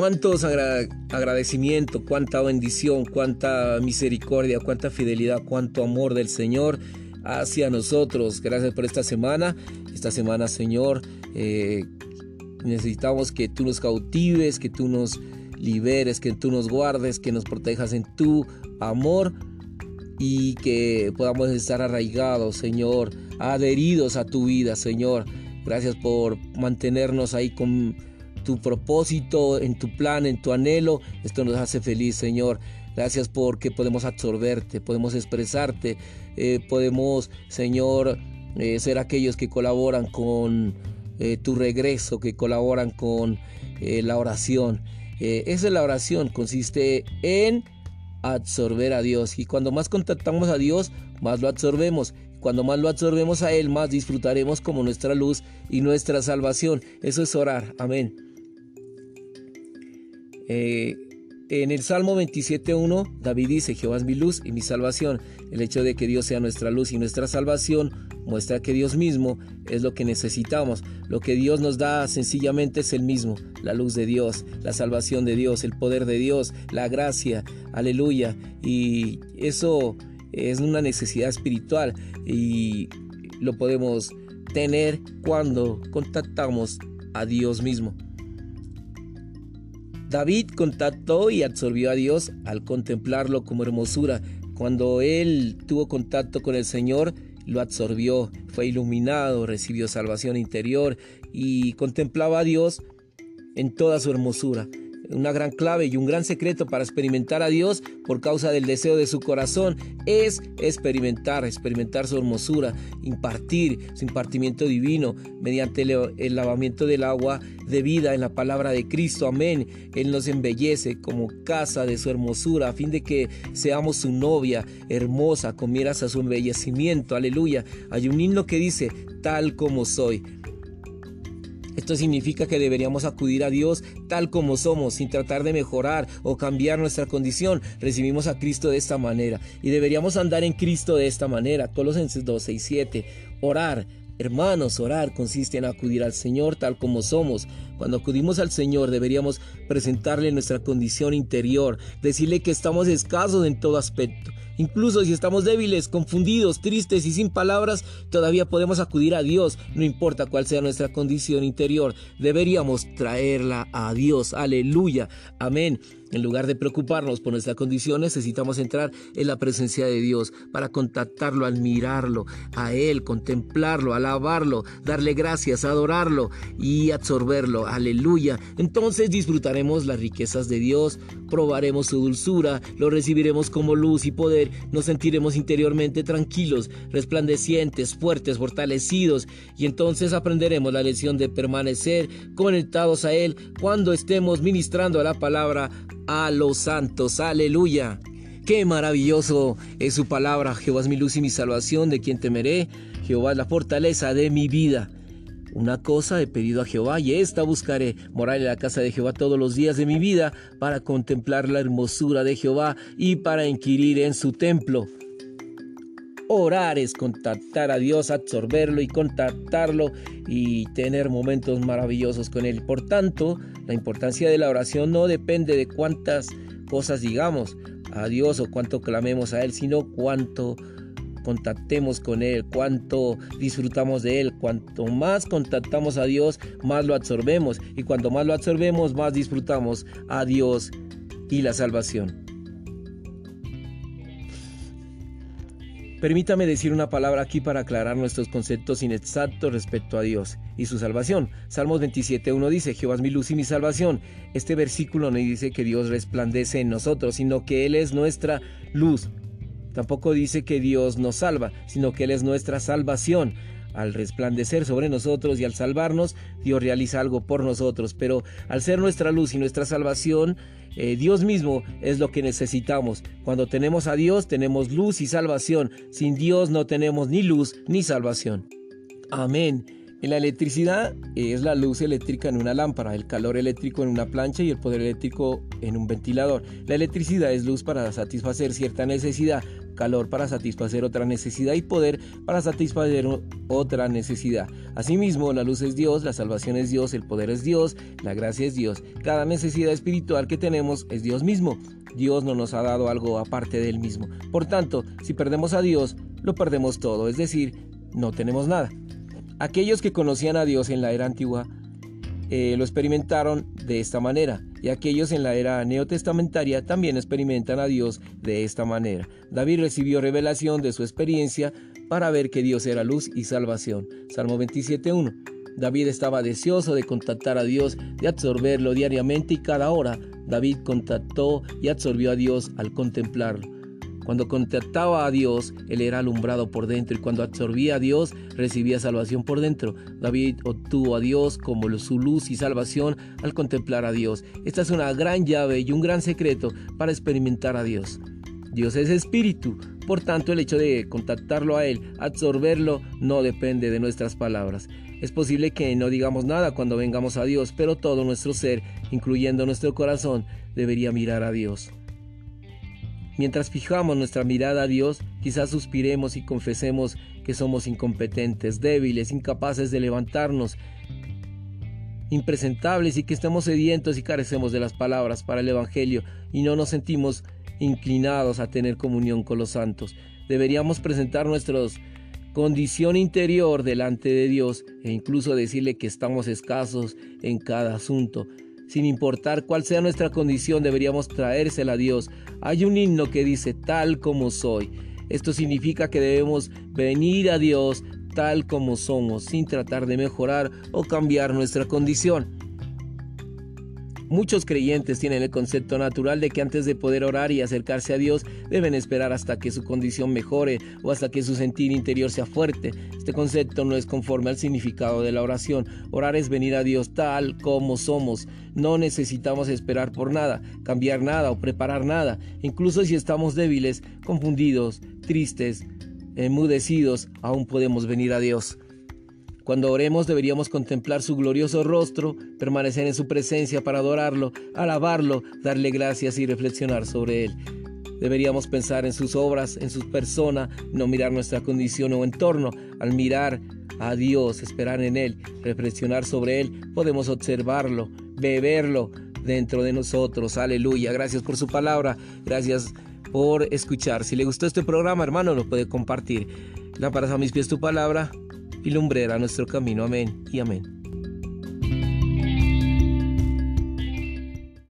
cuántos agradecimiento, cuánta bendición, cuánta misericordia, cuánta fidelidad, cuánto amor del Señor hacia nosotros. Gracias por esta semana. Esta semana, Señor, eh, necesitamos que tú nos cautives, que tú nos liberes, que tú nos guardes, que nos protejas en tu amor y que podamos estar arraigados, Señor, adheridos a tu vida, Señor. Gracias por mantenernos ahí con tu propósito, en tu plan, en tu anhelo. Esto nos hace feliz, Señor. Gracias porque podemos absorberte, podemos expresarte, eh, podemos, Señor, eh, ser aquellos que colaboran con eh, tu regreso, que colaboran con la oración. esa es la oración, consiste en absorber a Dios. Y cuando más contactamos a Dios, más lo absorbemos. Cuando más lo absorbemos a Él, más disfrutaremos como nuestra luz y nuestra salvación. Eso es orar. Amén. Eh, en el Salmo 27.1, David dice, Jehová es mi luz y mi salvación. El hecho de que Dios sea nuestra luz y nuestra salvación muestra que Dios mismo es lo que necesitamos. Lo que Dios nos da sencillamente es el mismo, la luz de Dios, la salvación de Dios, el poder de Dios, la gracia, aleluya. Y eso es una necesidad espiritual y lo podemos tener cuando contactamos a Dios mismo. David contactó y absorbió a Dios al contemplarlo como hermosura. Cuando él tuvo contacto con el Señor, lo absorbió, fue iluminado, recibió salvación interior y contemplaba a Dios en toda su hermosura una gran clave y un gran secreto para experimentar a Dios por causa del deseo de su corazón es experimentar, experimentar su hermosura, impartir su impartimiento divino mediante el lavamiento del agua de vida en la palabra de Cristo. Amén. Él nos embellece como casa de su hermosura a fin de que seamos su novia hermosa con miras a su embellecimiento. Aleluya. Hay un himno que dice, tal como soy. Esto significa que deberíamos acudir a Dios tal como somos, sin tratar de mejorar o cambiar nuestra condición. Recibimos a Cristo de esta manera y deberíamos andar en Cristo de esta manera. Colosenses 2, 6, 7. Orar. Hermanos, orar consiste en acudir al Señor tal como somos. Cuando acudimos al Señor deberíamos presentarle nuestra condición interior, decirle que estamos escasos en todo aspecto Incluso si estamos débiles, confundidos, tristes y sin palabras, todavía podemos acudir a Dios, no importa cuál sea nuestra condición interior. Deberíamos traerla a Dios. Aleluya. Amén. En lugar de preocuparnos por nuestra condición, necesitamos entrar en la presencia de Dios para contactarlo, admirarlo, a Él, contemplarlo, alabarlo, darle gracias, adorarlo y absorberlo. Aleluya. Entonces disfrutaremos las riquezas de Dios, probaremos su dulzura, lo recibiremos como luz y poder, nos sentiremos interiormente tranquilos, resplandecientes, fuertes, fortalecidos y entonces aprenderemos la lección de permanecer conectados a Él cuando estemos ministrando la palabra a los santos. Aleluya. Qué maravilloso es su palabra. Jehová es mi luz y mi salvación, de quien temeré. Jehová es la fortaleza de mi vida. Una cosa he pedido a Jehová y esta buscaré, morar en la casa de Jehová todos los días de mi vida, para contemplar la hermosura de Jehová y para inquirir en su templo. Orar es contactar a Dios, absorberlo y contactarlo y tener momentos maravillosos con Él. Por tanto, la importancia de la oración no depende de cuántas cosas digamos a Dios o cuánto clamemos a Él, sino cuánto contactemos con Él, cuánto disfrutamos de Él. Cuanto más contactamos a Dios, más lo absorbemos. Y cuanto más lo absorbemos, más disfrutamos a Dios y la salvación. Permítame decir una palabra aquí para aclarar nuestros conceptos inexactos respecto a Dios y su salvación. Salmos 27.1 dice, Jehová es mi luz y mi salvación. Este versículo no dice que Dios resplandece en nosotros, sino que Él es nuestra luz. Tampoco dice que Dios nos salva, sino que Él es nuestra salvación. Al resplandecer sobre nosotros y al salvarnos, Dios realiza algo por nosotros, pero al ser nuestra luz y nuestra salvación, eh, Dios mismo es lo que necesitamos. Cuando tenemos a Dios tenemos luz y salvación. Sin Dios no tenemos ni luz ni salvación. Amén. En la electricidad es la luz eléctrica en una lámpara, el calor eléctrico en una plancha y el poder eléctrico en un ventilador. La electricidad es luz para satisfacer cierta necesidad, calor para satisfacer otra necesidad y poder para satisfacer otra necesidad. Asimismo, la luz es Dios, la salvación es Dios, el poder es Dios, la gracia es Dios. Cada necesidad espiritual que tenemos es Dios mismo. Dios no nos ha dado algo aparte de Él mismo. Por tanto, si perdemos a Dios, lo perdemos todo, es decir, no tenemos nada. Aquellos que conocían a Dios en la era antigua eh, lo experimentaron de esta manera y aquellos en la era neotestamentaria también experimentan a Dios de esta manera. David recibió revelación de su experiencia para ver que Dios era luz y salvación. Salmo 27.1. David estaba deseoso de contactar a Dios, de absorberlo diariamente y cada hora. David contactó y absorbió a Dios al contemplarlo. Cuando contactaba a Dios, él era alumbrado por dentro y cuando absorbía a Dios, recibía salvación por dentro. David obtuvo a Dios como su luz y salvación al contemplar a Dios. Esta es una gran llave y un gran secreto para experimentar a Dios. Dios es espíritu, por tanto el hecho de contactarlo a Él, absorberlo, no depende de nuestras palabras. Es posible que no digamos nada cuando vengamos a Dios, pero todo nuestro ser, incluyendo nuestro corazón, debería mirar a Dios. Mientras fijamos nuestra mirada a Dios, quizás suspiremos y confesemos que somos incompetentes, débiles, incapaces de levantarnos, impresentables y que estamos sedientos y carecemos de las palabras para el Evangelio y no nos sentimos inclinados a tener comunión con los santos. Deberíamos presentar nuestra condición interior delante de Dios e incluso decirle que estamos escasos en cada asunto sin importar cuál sea nuestra condición, deberíamos traérsela a Dios. Hay un himno que dice tal como soy. Esto significa que debemos venir a Dios tal como somos, sin tratar de mejorar o cambiar nuestra condición. Muchos creyentes tienen el concepto natural de que antes de poder orar y acercarse a Dios deben esperar hasta que su condición mejore o hasta que su sentir interior sea fuerte. Este concepto no es conforme al significado de la oración. Orar es venir a Dios tal como somos. No necesitamos esperar por nada, cambiar nada o preparar nada. Incluso si estamos débiles, confundidos, tristes, enmudecidos, aún podemos venir a Dios. Cuando oremos deberíamos contemplar su glorioso rostro, permanecer en su presencia para adorarlo, alabarlo, darle gracias y reflexionar sobre él. Deberíamos pensar en sus obras, en su persona, no mirar nuestra condición o entorno. Al mirar a Dios, esperar en Él, reflexionar sobre Él, podemos observarlo, beberlo dentro de nosotros. Aleluya. Gracias por su palabra. Gracias por escuchar. Si le gustó este programa, hermano, lo puede compartir. Lámparas a mis pies tu palabra y lumbrera nuestro camino. Amén y amén.